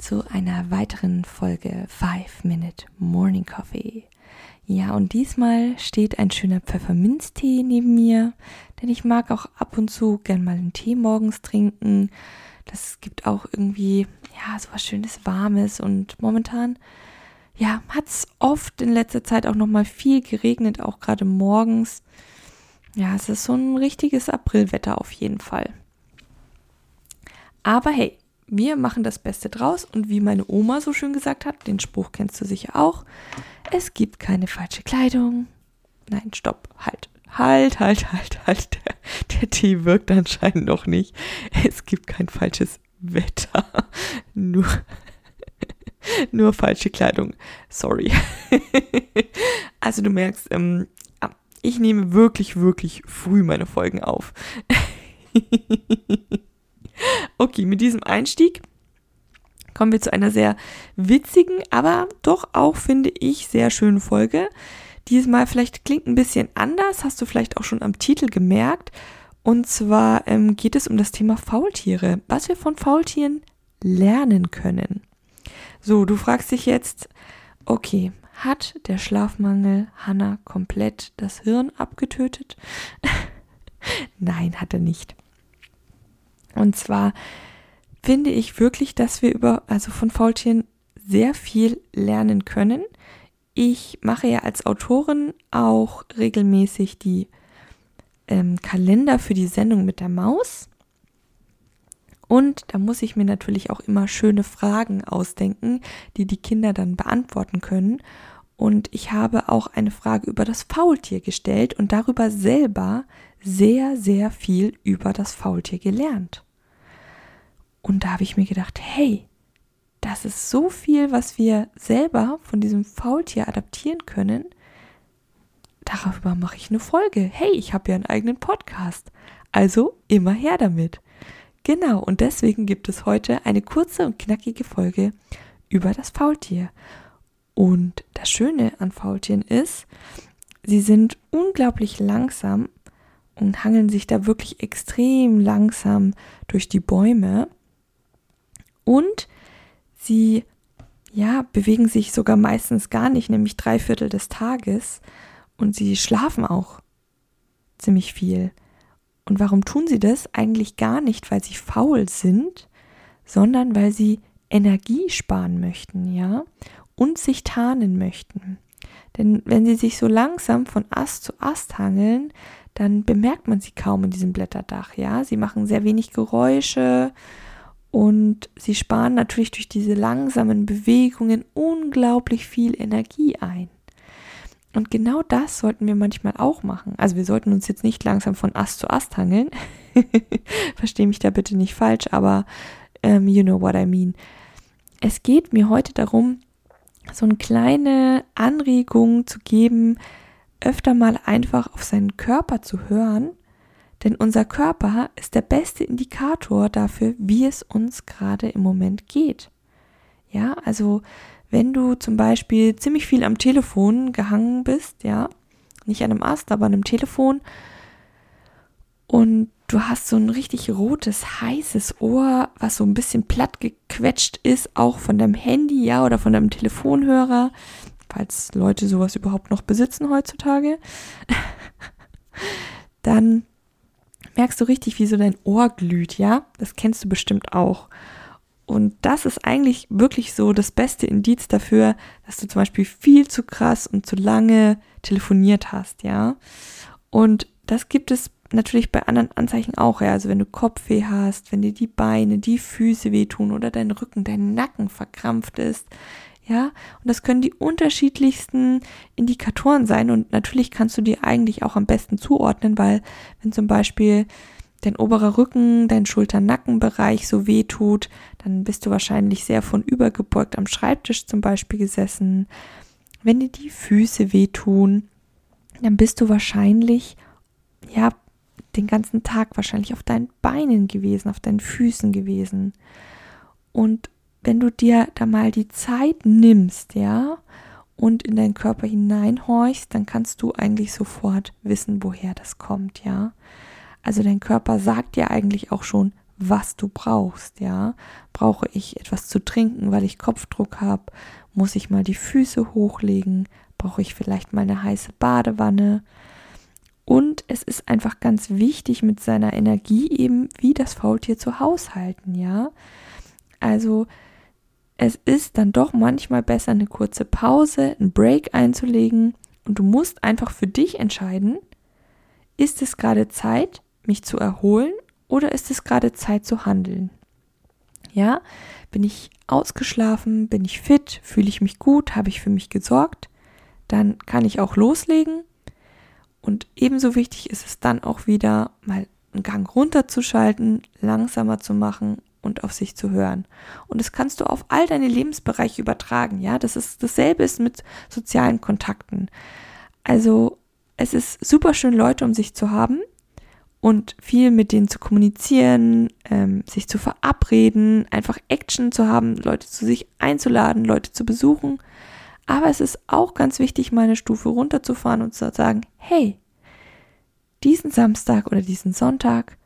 zu einer weiteren Folge 5 Minute Morning Coffee. Ja, und diesmal steht ein schöner Pfefferminztee neben mir, denn ich mag auch ab und zu gern mal einen Tee morgens trinken. Das gibt auch irgendwie, ja, so was Schönes, Warmes und momentan, ja, hat es oft in letzter Zeit auch nochmal viel geregnet, auch gerade morgens. Ja, es ist so ein richtiges Aprilwetter auf jeden Fall. Aber hey, wir machen das Beste draus und wie meine Oma so schön gesagt hat, den Spruch kennst du sicher auch, es gibt keine falsche Kleidung. Nein, stopp, halt, halt, halt, halt, halt. Der, der Tee wirkt anscheinend noch nicht. Es gibt kein falsches Wetter. Nur, nur falsche Kleidung. Sorry. Also du merkst, ähm, ich nehme wirklich, wirklich früh meine Folgen auf. Okay, mit diesem Einstieg kommen wir zu einer sehr witzigen, aber doch auch, finde ich, sehr schönen Folge. Diesmal vielleicht klingt ein bisschen anders, hast du vielleicht auch schon am Titel gemerkt. Und zwar ähm, geht es um das Thema Faultiere, was wir von Faultieren lernen können. So, du fragst dich jetzt, okay, hat der Schlafmangel Hannah komplett das Hirn abgetötet? Nein, hat er nicht. Und zwar finde ich wirklich, dass wir über, also von Faultieren sehr viel lernen können. Ich mache ja als Autorin auch regelmäßig die ähm, Kalender für die Sendung mit der Maus. Und da muss ich mir natürlich auch immer schöne Fragen ausdenken, die die Kinder dann beantworten können. Und ich habe auch eine Frage über das Faultier gestellt und darüber selber sehr, sehr viel über das Faultier gelernt. Und da habe ich mir gedacht, hey, das ist so viel, was wir selber von diesem Faultier adaptieren können. Darüber mache ich eine Folge. Hey, ich habe ja einen eigenen Podcast. Also immer her damit. Genau, und deswegen gibt es heute eine kurze und knackige Folge über das Faultier. Und das Schöne an Faultieren ist, sie sind unglaublich langsam und hangeln sich da wirklich extrem langsam durch die Bäume. Und sie ja, bewegen sich sogar meistens gar nicht, nämlich drei Viertel des Tages. Und sie schlafen auch ziemlich viel. Und warum tun sie das? Eigentlich gar nicht, weil sie faul sind, sondern weil sie Energie sparen möchten, ja, und sich tarnen möchten. Denn wenn sie sich so langsam von Ast zu Ast hangeln, dann bemerkt man sie kaum in diesem Blätterdach, ja. Sie machen sehr wenig Geräusche und sie sparen natürlich durch diese langsamen Bewegungen unglaublich viel Energie ein. Und genau das sollten wir manchmal auch machen. Also wir sollten uns jetzt nicht langsam von Ast zu Ast hangeln. Verstehe mich da bitte nicht falsch, aber um, ähm, you know what I mean. Es geht mir heute darum, so eine kleine Anregung zu geben, öfter mal einfach auf seinen Körper zu hören, denn unser Körper ist der beste Indikator dafür, wie es uns gerade im Moment geht. Ja, also wenn du zum Beispiel ziemlich viel am Telefon gehangen bist, ja, nicht an einem Ast, aber an einem Telefon und du hast so ein richtig rotes, heißes Ohr, was so ein bisschen platt gequetscht ist, auch von deinem Handy, ja, oder von deinem Telefonhörer, falls Leute sowas überhaupt noch besitzen heutzutage, dann merkst du richtig, wie so dein Ohr glüht, ja? Das kennst du bestimmt auch. Und das ist eigentlich wirklich so das beste Indiz dafür, dass du zum Beispiel viel zu krass und zu lange telefoniert hast, ja? Und das gibt es natürlich bei anderen Anzeichen auch, ja. Also wenn du Kopfweh hast, wenn dir die Beine, die Füße wehtun oder dein Rücken, dein Nacken verkrampft ist, ja, und das können die unterschiedlichsten Indikatoren sein und natürlich kannst du die eigentlich auch am besten zuordnen, weil wenn zum Beispiel dein oberer Rücken, dein Schulter-Nackenbereich so weh tut, dann bist du wahrscheinlich sehr von übergebeugt am Schreibtisch zum Beispiel gesessen. Wenn dir die Füße wehtun, dann bist du wahrscheinlich, ja, den ganzen Tag wahrscheinlich auf deinen Beinen gewesen, auf deinen Füßen gewesen. Und wenn du dir da mal die Zeit nimmst, ja, und in deinen Körper hineinhorchst, dann kannst du eigentlich sofort wissen, woher das kommt, ja. Also dein Körper sagt dir eigentlich auch schon, was du brauchst, ja. Brauche ich etwas zu trinken, weil ich Kopfdruck habe? Muss ich mal die Füße hochlegen? Brauche ich vielleicht mal eine heiße Badewanne? Und es ist einfach ganz wichtig, mit seiner Energie eben wie das Faultier zu haushalten, ja. Also es ist dann doch manchmal besser, eine kurze Pause, einen Break einzulegen und du musst einfach für dich entscheiden, ist es gerade Zeit, mich zu erholen oder ist es gerade Zeit zu handeln? Ja, bin ich ausgeschlafen, bin ich fit, fühle ich mich gut, habe ich für mich gesorgt, dann kann ich auch loslegen. Und ebenso wichtig ist es dann auch wieder mal einen Gang runterzuschalten, langsamer zu machen und auf sich zu hören. Und das kannst du auf all deine Lebensbereiche übertragen, ja. Das ist dasselbe ist mit sozialen Kontakten. Also es ist super schön, Leute um sich zu haben und viel mit denen zu kommunizieren, ähm, sich zu verabreden, einfach Action zu haben, Leute zu sich einzuladen, Leute zu besuchen. Aber es ist auch ganz wichtig, mal eine Stufe runterzufahren und zu sagen, hey, diesen Samstag oder diesen Sonntag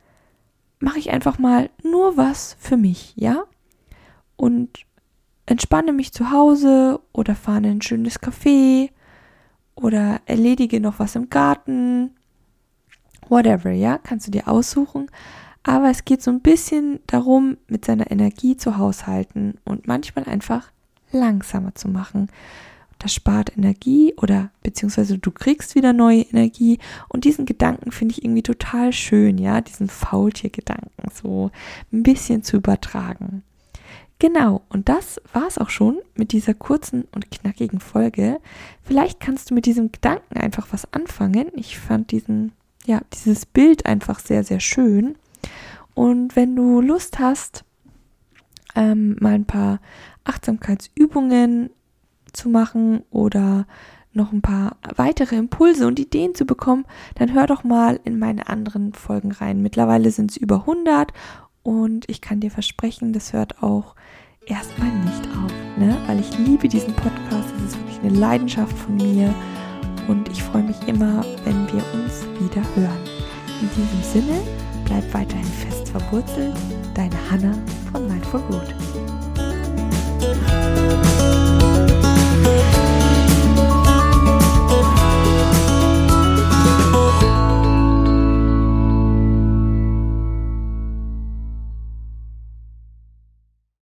mache ich einfach mal nur was für mich, ja? Und entspanne mich zu Hause oder fahre in ein schönes Café oder erledige noch was im Garten. Whatever, ja? Kannst du dir aussuchen. Aber es geht so ein bisschen darum, mit seiner Energie zu haushalten und manchmal einfach langsamer zu machen. Das spart Energie oder beziehungsweise du kriegst wieder neue Energie und diesen Gedanken finde ich irgendwie total schön, ja, diesen Faultier-Gedanken so ein bisschen zu übertragen. Genau, und das war es auch schon mit dieser kurzen und knackigen Folge. Vielleicht kannst du mit diesem Gedanken einfach was anfangen. Ich fand diesen, ja, dieses Bild einfach sehr, sehr schön. Und wenn du Lust hast, ähm, mal ein paar Achtsamkeitsübungen zu machen oder noch ein paar weitere Impulse und Ideen zu bekommen, dann hör doch mal in meine anderen Folgen rein. Mittlerweile sind es über 100 und ich kann dir versprechen, das hört auch erstmal nicht auf, ne? weil ich liebe diesen Podcast. Es ist wirklich eine Leidenschaft von mir und ich freue mich immer, wenn wir uns wieder hören. In diesem Sinne, bleib weiterhin fest verwurzelt. Deine Hanna von Mindful Root.